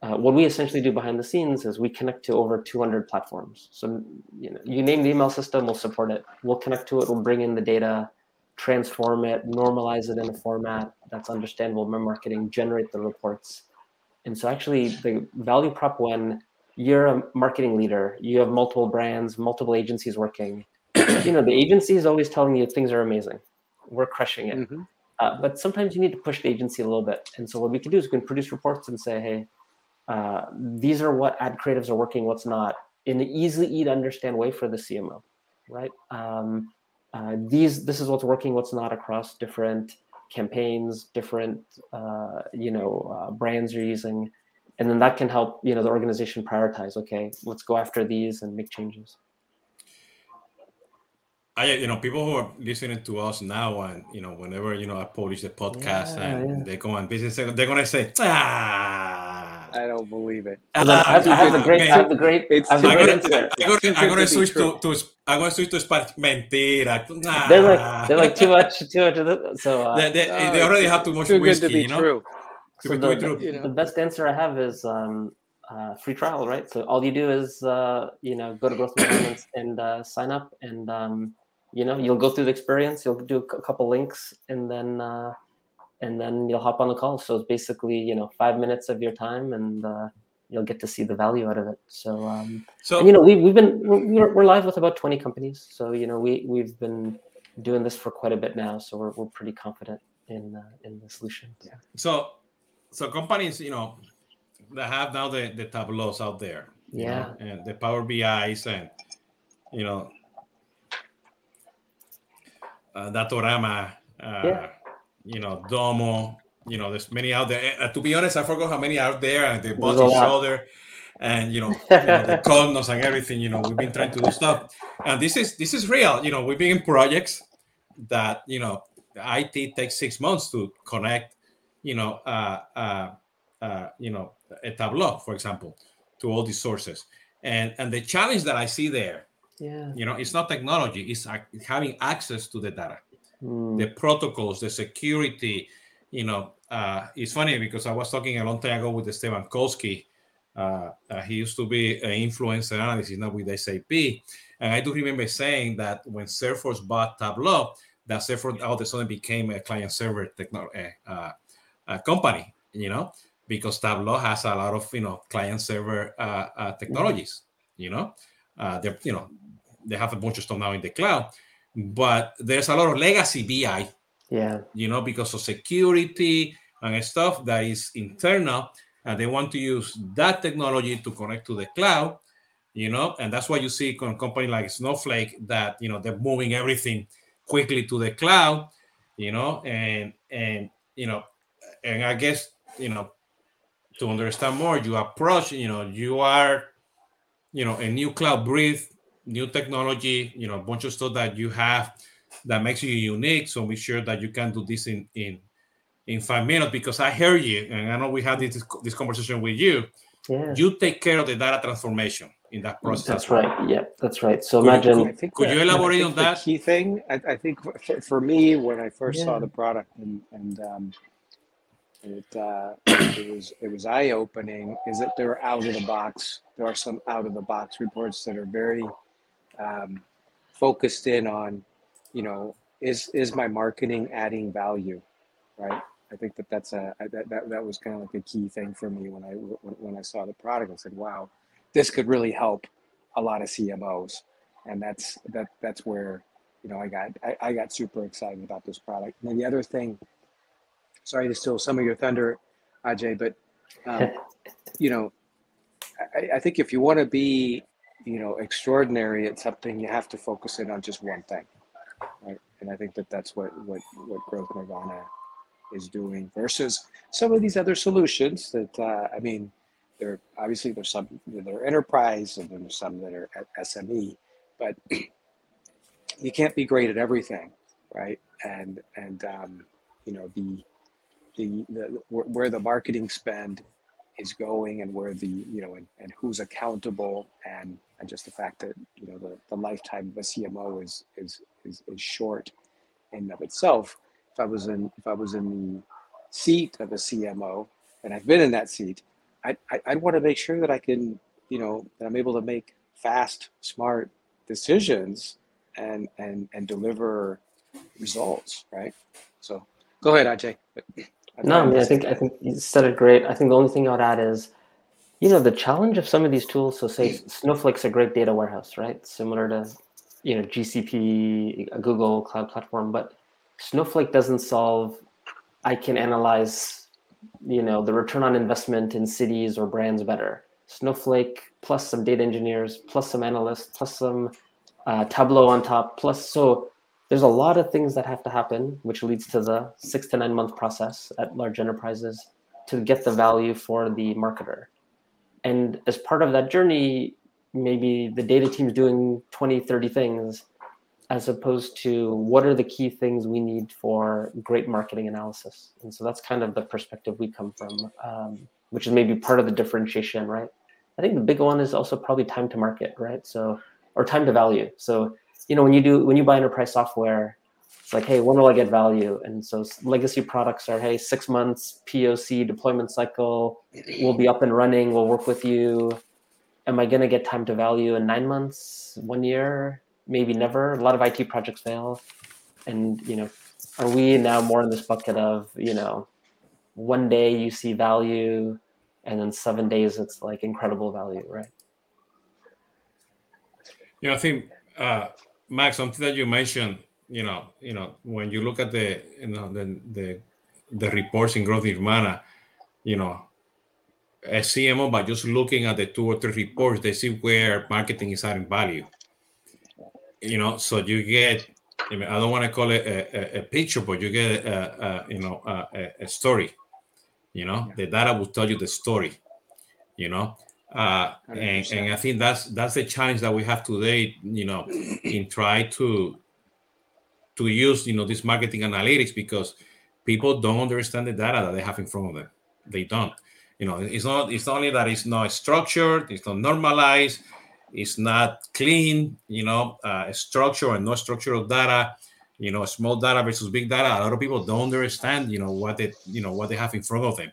uh, what we essentially do behind the scenes is we connect to over 200 platforms. So you know, you name the email system, we'll support it. We'll connect to it. We'll bring in the data, transform it, normalize it in a format that's understandable by marketing, generate the reports. And so actually, the value prop when you're a marketing leader, you have multiple brands, multiple agencies working. you know, the agency is always telling you things are amazing. We're crushing it. Mm-hmm. Uh, but sometimes you need to push the agency a little bit. And so what we can do is we can produce reports and say, hey, uh, these are what ad creatives are working, what's not, in an easily easy understand way for the CMO, right? Um, uh, these this is what's working, what's not across different campaigns, different uh, you know uh, brands you're using, and then that can help you know the organization prioritize. Okay, let's go after these and make changes.
I, you know, people who are listening to us now, and you know, whenever you know I publish the podcast yeah, and yeah. they go on business, they're gonna say, ah
I don't believe it.
I have, I have the great, I have the great.
It's
I'm
gonna, I'm gonna switch to, to I'm gonna switch to Spanish. Mentira.
They're like they're like too much too much of the, so uh,
they, they, they, already have too much too whiskey. Good to be you know? true.
So the, true. You know? the best answer I have is um, uh, free trial, right? So all you do is uh, you know go to growth environments and uh, sign up, and um, you know you'll go through the experience. You'll do a couple links, and then uh, and then you'll hop on the call. So it's basically you know five minutes of your time, and uh, you'll get to see the value out of it. So um, so and, you know we we've been we're, we're live with about twenty companies. So you know we we've been doing this for quite a bit now. So we're we're pretty confident in uh, in the solution. Yeah.
So so companies you know that have now the the tableaus out there.
Yeah.
Know, and the Power BI's and you know uh, Datorama. Uh, yeah you know, Domo. You know, there's many out there. Uh, to be honest, I forgot how many out there, and they bought each other, and you know, you know the Cognos and everything. You know, we've been trying to do stuff, and this is this is real. You know, we've been in projects, that you know IT takes six months to connect, you know, uh, uh, uh, you know, a Tableau, for example, to all these sources. And and the challenge that I see there,
yeah,
you know, it's not technology; it's having access to the data,
mm.
the protocols, the security. You know, uh, it's funny because I was talking a long time ago with Esteban Kolsky. Uh, uh, he used to be an influencer analyst, now with SAP. And I do remember saying that when Salesforce bought Tableau, that Salesforce all of a sudden became a client server technology uh, uh, company, you know, because Tableau has a lot of you know client server uh, uh technologies, you know, uh, they're you know they have a bunch of stuff now in the cloud, but there's a lot of legacy BI,
yeah,
you know, because of security and stuff that is internal, and they want to use that technology to connect to the cloud, you know, and that's why you see a company like Snowflake that you know they're moving everything quickly to the cloud, you know, and and you know, and I guess you know, to understand more, you approach, you know, you are, you know, a new cloud breathe, new technology, you know, a bunch of stuff that you have that makes you unique. So make sure that you can do this in in in five minutes because I hear you, and I know we had this this conversation with you.
Yeah.
You take care of the data transformation in that process.
That's right. Yeah, that's right. So
Could you-
imagine.
could-
I think
Could
the-
you elaborate on
think the
that?
Key thing, I, I think for, for me, when I first saw the product and, and um, it, uh, it was it was eye opening. Is that there are out of the box. There are some out of the box reports that are very um, focused in on, you know, is is my marketing adding value, right? I think that that's a that, that, that was kind of like a key thing for me when I when, when I saw the product. I said, wow, this could really help a lot of CMOs, and that's that that's where you know I got I, I got super excited about this product. And then the other thing, sorry to steal some of your thunder, Ajay, but um, you know, I, I think if you want to be you know extraordinary at something, you have to focus in on just one thing, right? And I think that that's what what what Growth Nirvana is doing versus some of these other solutions that uh, I mean there obviously there's some that are enterprise and then there's some that are SME, but you can't be great at everything, right? And and um, you know the the, the where the marketing spend is going and where the you know and, and who's accountable and and just the fact that you know the, the lifetime of a CMO is is is, is short in and of itself. If I was in if I was in the seat of a CMO and I've been in that seat, I, I I'd want to make sure that I can you know that I'm able to make fast, smart decisions and and and deliver results, right? So go ahead, Ajay.
No, I mean, I think I think you said it great. I think the only thing I would add is, you know, the challenge of some of these tools. So, say Snowflake's a great data warehouse, right? Similar to, you know, GCP, a Google Cloud Platform, but Snowflake doesn't solve. I can analyze, you know, the return on investment in cities or brands better. Snowflake plus some data engineers, plus some analysts, plus some uh, Tableau on top, plus so there's a lot of things that have to happen, which leads to the six to nine month process at large enterprises to get the value for the marketer. And as part of that journey, maybe the data team's doing 20, 30 things, as opposed to what are the key things we need for great marketing analysis. And so that's kind of the perspective we come from, um, which is maybe part of the differentiation, right? I think the big one is also probably time to market, right? So, or time to value. So you know when you do when you buy enterprise software it's like hey when will i get value? And so legacy products are hey six months poc deployment cycle we'll be up and running we'll work with you. Am i going to get time to value in nine months one year? Maybe never. A lot of it projects fail. And you know are we now more in this bucket of you know one day you see value and then seven days it's like incredible value right?
Yeah i think uh Max, something that you mentioned, you know, you know, when you look at the, you know, the the, the reports in Growth Nirvana, you know, a CMO by just looking at the two or three reports, they see where marketing is adding value. You know, so you get, I, mean, I don't want to call it a, a, a, picture, but you get, a, a you know, a, a, story. You know, yeah. the data will tell you the story. You know, uh, and, and I think that's that's the challenge that we have today. You know, in try to to use you know this marketing analytics because people don't understand the data that they have in front of them. They don't. You know, it's not. It's only that it's not structured. It's not normalized. It's not clean. You know, uh, structure and no structural data. You know, small data versus big data. A lot of people don't understand. You know what they. You know what they have in front of them.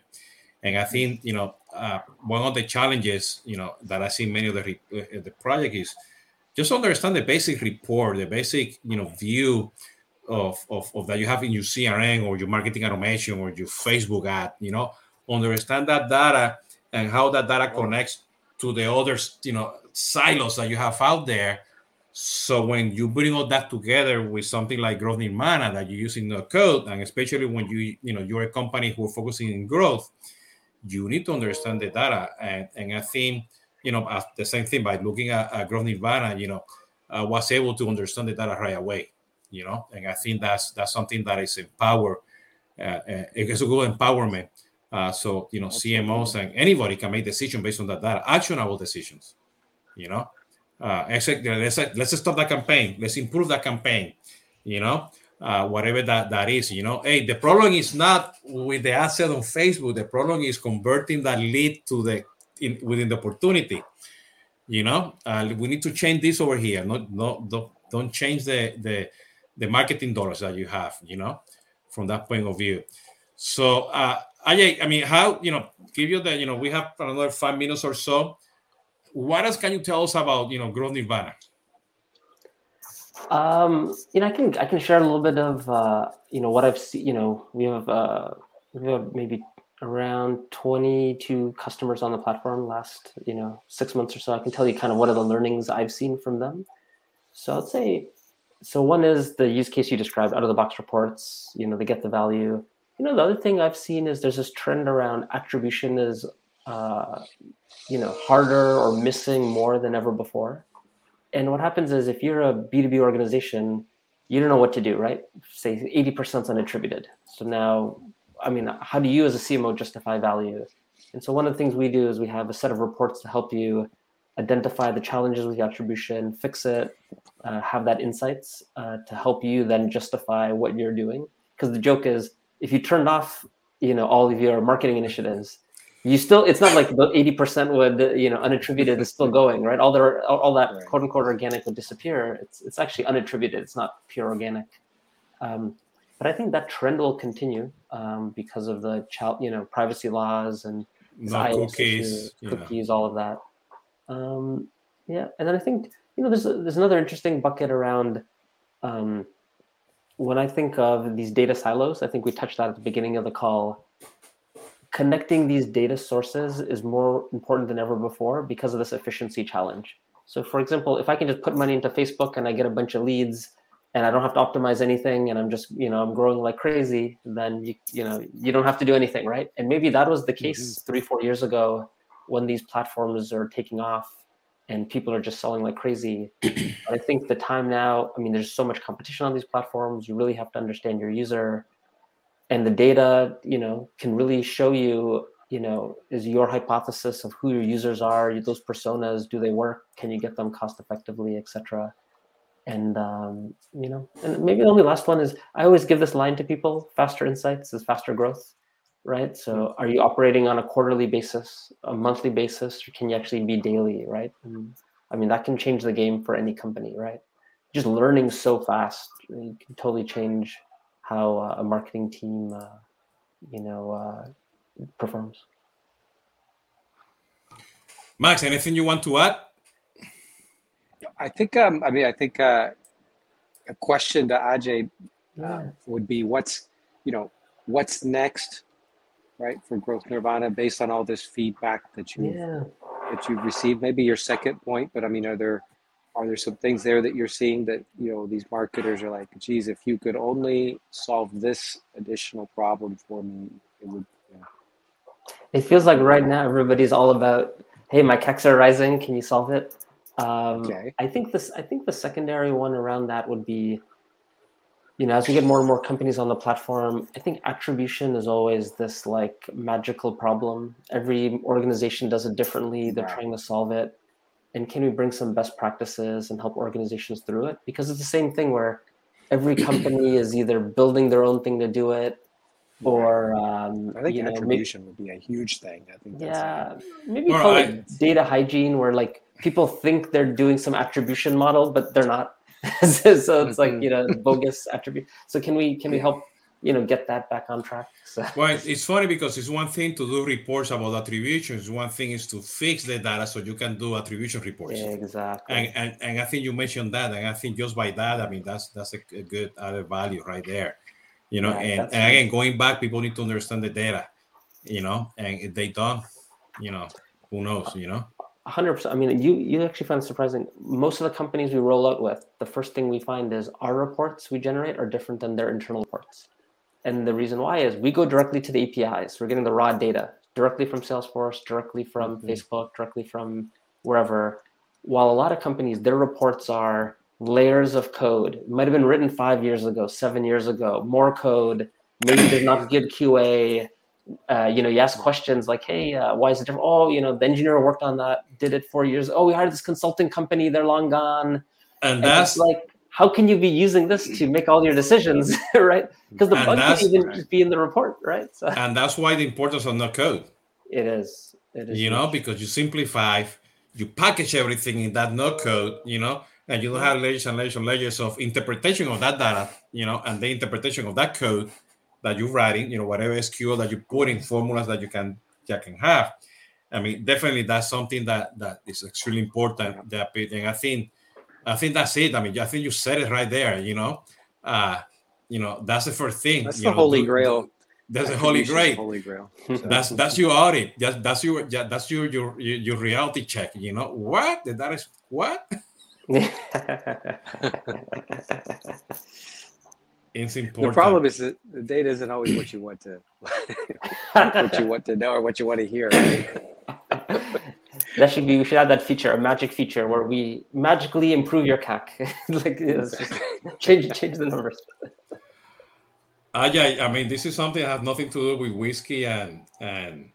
And I think you know uh, one of the challenges you know that I see many of the uh, the project is just understand the basic report, the basic you know view of, of, of that you have in your CRM or your marketing automation or your Facebook ad. You know, understand that data and how that data connects to the other you know silos that you have out there. So when you bring all that together with something like Growth Nirvana that you use in the code, and especially when you you know you're a company who are focusing in growth, you need to understand the data. And, and I think you know, the same thing by looking at, at Growth Nirvana, you know, uh, was able to understand the data right away, you know, and I think that's that's something that is empower. Uh, uh it's a good empowerment. Uh, so you know, CMOs and anybody can make decisions based on that data, actionable decisions. You know, uh, let's let's stop that campaign. Let's improve that campaign. You know, uh, whatever that, that is. You know, hey, the problem is not with the asset on Facebook. The problem is converting that lead to the in, within the opportunity. You know, uh, we need to change this over here. Not, no, don't, don't change the, the the marketing dollars that you have. You know, from that point of view. So, uh, Ajay, I mean, how you know, give you the you know, we have another five minutes or so. What else can you tell us about you know, Growth Nirvana?
Um, you know, I can I can share a little bit of uh, you know what I've seen. You know, we have uh, we have maybe around 22 customers on the platform last you know six months or so. I can tell you kind of what are the learnings i've seen from them. So i'd say so one is the use case you described out of the box reports you know they get the value. You know the other thing i've seen is there's this trend around attribution is uh, you know harder or missing more than ever before and what happens is if you're a b2b organization you don't know what to do right say 80% is unattributed so now I mean, how do you as a CMO justify value? And so one of the things we do is we have a set of reports to help you identify the challenges with the attribution, fix it, uh, have that insights uh, to help you then justify what you're doing. Because the joke is, if you turned off, you know, all of your marketing initiatives, you still it's not like the 80% would you know unattributed is still going right all the all, that right. quote unquote organic would disappear it's it's actually unattributed it's not pure organic um, but I think that trend will continue um, because of the child, you know, privacy laws and
cookies,
cookies, yeah. all of that. Um, yeah, and then I think you know, there's a, there's another interesting bucket around. Um, when I think of these data silos, I think we touched that at the beginning of the call. Connecting these data sources is more important than ever before because of this efficiency challenge. So, for example, if I can just put money into Facebook and I get a bunch of leads and I don't have to optimize anything and I'm just, you know, I'm growing like crazy, then you, you know, you don't have to do anything, right? And maybe that was the case mm-hmm. three, four years ago when these platforms are taking off and people are just selling like crazy. but I think the time now, I mean, there's so much competition on these platforms. You really have to understand your user and the data, you know, can really show you, you know, is your hypothesis of who your users are, those personas, do they work? Can you get them cost effectively, etc and um, you know and maybe the only last one is i always give this line to people faster insights is faster growth right so mm-hmm. are you operating on a quarterly basis a monthly basis or can you actually be daily right and, i mean that can change the game for any company right just learning so fast you can totally change how uh, a marketing team uh, you know uh, performs
max anything you want to add
I think, um, I mean, I think uh, a question to Ajay uh, would be what's, you know, what's next, right, for Growth Nirvana based on all this feedback that you
yeah.
that you've received. Maybe your second point, but I mean, are there are there some things there that you're seeing that you know these marketers are like, geez, if you could only solve this additional problem for me, it would. yeah.
It feels like right now everybody's all about, hey, my CACs are rising. Can you solve it? Um, okay. I think this. I think the secondary one around that would be, you know, as we get more and more companies on the platform, I think attribution is always this like magical problem. Every organization does it differently. They're trying to solve it, and can we bring some best practices and help organizations through it? Because it's the same thing where, every company is either building their own thing to do it or um,
I think
you know, maybe,
attribution would be a huge thing. I think. That's
yeah, maybe
Or
call
I-
it data hygiene, where like people think they're doing some attribution model, but they're not. so it's like
Mhm.
you know bogus attribute. So can we can we help you know get that back on track? So,
Well, it's funny because it's one thing to do reports about attributions. One thing is to fix the data so you can do attribution reports.
exactly.
And, and and I think you mentioned that, and I think just by that, I mean that's that's a, good added value right there. You know,
Yeah,
and, and
right.
again, going back, people need to understand the data. You know, and if they don't, you know, who knows? You know.
hundred percent. I mean, you you actually find it surprising. Most of the companies we roll out with, the first thing we find is our reports we generate are different than their internal reports, and the reason why is we go directly to the APIs. We're getting the raw data directly from Salesforce, directly from
Mhm.
Facebook, directly from wherever. While a lot of companies, their reports are layers of code. It might have been written five years ago, seven years ago, more code. Maybe there's not good QA uh, you know, you ask questions like, "Hey, uh, why is it different?" Oh, you know, the engineer worked on that, did it four years. Oh, we hired this consulting company; they're long gone.
And
And
that's
like, how can you be using this to make all your decisions, right? Because the
And
bug can even just be in the report, right? So
and that's why the importance of no code.
it is. It is.
you know, because you simplify, you package everything in that no code, you know, and you don't have layers and layers and layers of interpretation of that data, you know, and the interpretation of that code that you're writing, you know, whatever SQL that you put in formulas that you can that can have. I mean, definitely that's something that that is extremely important. That and I think I think that's it. I mean, I think you said it right there. You know, uh, you know, that's the first thing.
That's the
know,
holy
do-
grail.
That's the holy grail
Holy grail. So-
that's that's your audit. That's that's your that's your your your your reality check. You know what? That is what? It's important.
the problem is that the data isn't always what you want to what you want to know or what you want to hear. right?
That should be. We should add that feature, a magic feature, where we magically improve your CAC. like change change the numbers.
Uh, yeah, I mean, this is something that has nothing to do with whiskey and and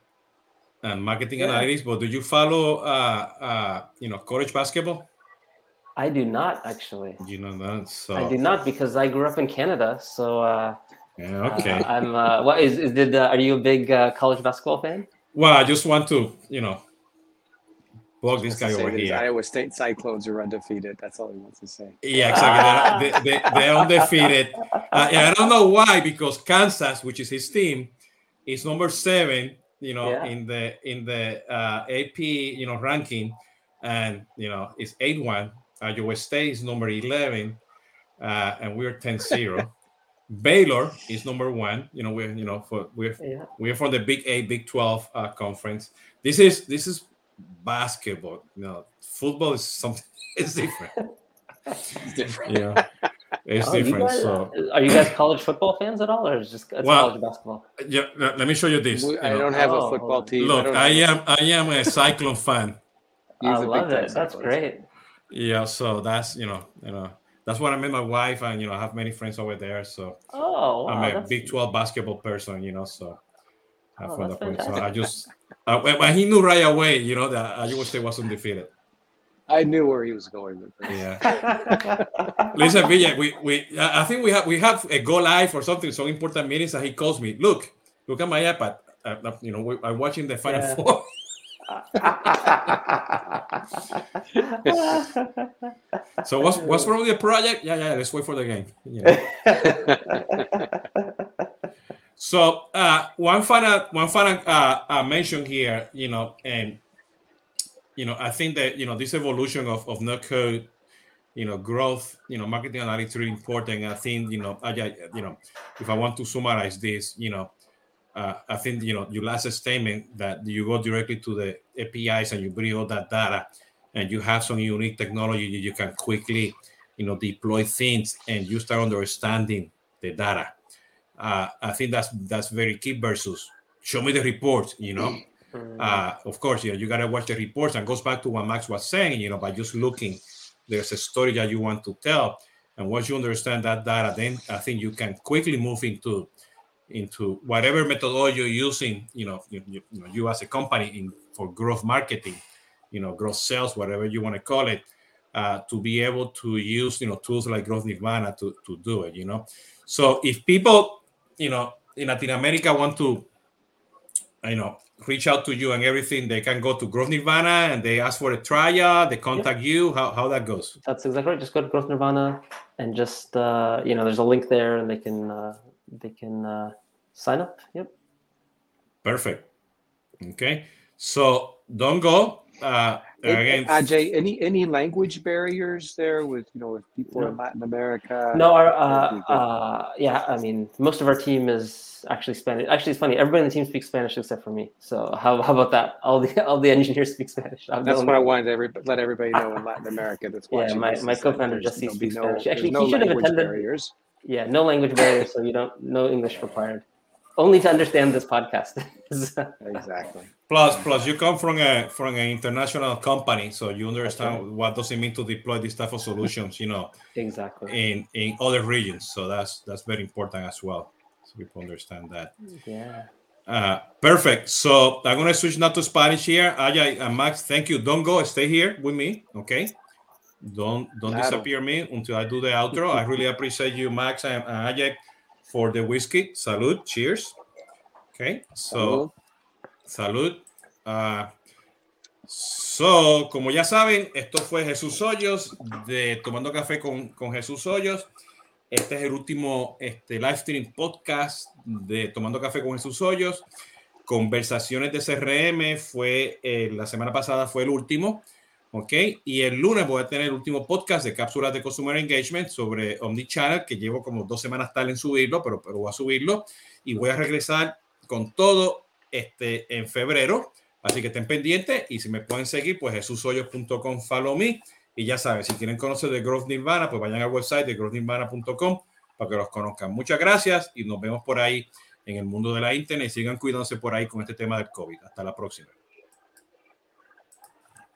and marketing
Yeah.
analytics. But do you follow, uh, uh, you know, college basketball?
I do not actually.
You know that. So
I do not because I grew up in Canada. So uh,
yeah, okay.
I'm. Uh, what is, is did? Uh, are you a big uh, college basketball fan?
well, I just want to, you know, plug this guy over here.
Iowa State Cyclones are undefeated. That's all he wants to say.
Yeah, exactly. They're, they, they, they're undefeated. Uh, and I don't know why, because Kansas, which is his team, is number seven. You know,
Yeah.
in the in the uh, AP, you know, ranking, and you know, it's eight one. Iowa State is number eleven, uh, and we're 10-0. Baylor is number one. You know, we're you know for we're
Yeah.
we're from the Big Eight, Big Twelve uh, conference. This is this is basketball. You know, football is something. It's different.
It's different.
Yeah, it's
Oh,
different.
guys-
so
are you guys college football fans at all, or is just it's
Well,
college basketball?
yeah, let let me show you this.
We-
you
I
know.
don't have
Oh,
a football team.
Look,
don't
I am I am a Cyclone fan.
he's
I
a
love
time
it. That's great.
Yeah, so that's you know you know that's what I met my wife, and you know I have many friends over there. So
Oh, wow,
I'm a
that's-
Big Twelve basketball person. You know, so.
Oh,
from
that's
that point. So I just, uh, when when he knew right away, you know, that Iowa State was undefeated.
I knew where he was going with this.
Yeah. Listen, Villa, we, we I I think we have we have a go live or something so important meetings that he calls me. Look, look at my iPad. Uh, uh, you know, I'm watching the final
Yeah.
four. So what's what's wrong with the project? Yeah, yeah. Let's wait for the game. Yeah. So uh, one final one final uh, uh, mention here, you know, and you know, I think that you know this evolution of of no code, you know, growth, you know, marketing analytics is really important. I think you know, I, I- you know, if I want to summarize this, you know, uh, I think you know your last statement that you go directly to the APIs and you bring all that data, and you have some unique technology you can quickly, you know, deploy things, and you start understanding the data. Uh, I think that's that's very key. Versus show me the report, you know. Uh, of course, you know, you gotta watch the reports, and goes back to what Max was saying. You know, by just looking, there's a story that you want to tell, and once you understand that data, then I think you can quickly move into into whatever methodology you're using. You know, you, you, you know, you as a company in for growth marketing, you know, growth sales, whatever you want to call it. uh, to be able to use you know tools like Growth Nirvana to, to do it. You know, so if people you know in Latin America want to you know reach out to you and everything, they can go to Growth Nirvana and they ask for a trial. They contact yep. you. How how that goes?
That's exactly right. Just go to Growth Nirvana and just uh, you know there's a link there and they can uh, they can uh, sign up. Yep.
Perfect. Okay. So don't go. Uh,
again, Ajay, any any language barriers there with you know with people no. in Latin America?
No, our uh, uh, yeah, I mean most of our team is actually Spanish. Actually, it's funny. Everybody in the team speaks Spanish except for me. So how, how about that? All the all the engineers speak Spanish.
I'm that's what I wanted to every, let everybody know in Latin America. That's
yeah. My, my co-founder Jesse speaks no, Spanish. Actually, no he should have attended. Barriers. Yeah, no language barriers, so you don't no English required only to understand this podcast.
exactly.
Plus, plus, you come from a from an international company, so you understand okay. what does it mean to deploy this type of solutions. You know,
exactly
in in other regions. So that's that's very important as well. So people understand that.
Yeah.
Uh, perfect. So I'm gonna switch now to Spanish here. Ajay and Max, thank you. Don't go. Stay here with me. Okay. Don't don't claro. disappear me until I do the outro. I really appreciate you, Max and, and Ajay for the whiskey. Salud. Cheers. Okay. So, salud. Uh, so, como ya saben, esto fue Jesús Hoyos de Tomando Café con, con Jesús Hoyos. Este es el último este, live stream podcast de Tomando Café con Jesús Hoyos. Conversaciones de CRM fue eh, la semana pasada, fue el último. ¿Ok? Y el lunes voy a tener el último podcast de cápsulas de Consumer Engagement sobre Omnichannel, que llevo como dos semanas tal en subirlo, pero, pero voy a subirlo. Y voy a regresar con todo este, en febrero. Así que estén pendientes y si me pueden seguir, pues jesushoyos.com, follow me. Y ya saben, si quieren conocer de Growth Nirvana, pues vayan al website de growthnirvana.com para que los conozcan. Muchas gracias y nos vemos por ahí en el mundo de la internet. Sigan cuidándose por ahí con este tema del COVID. Hasta la próxima.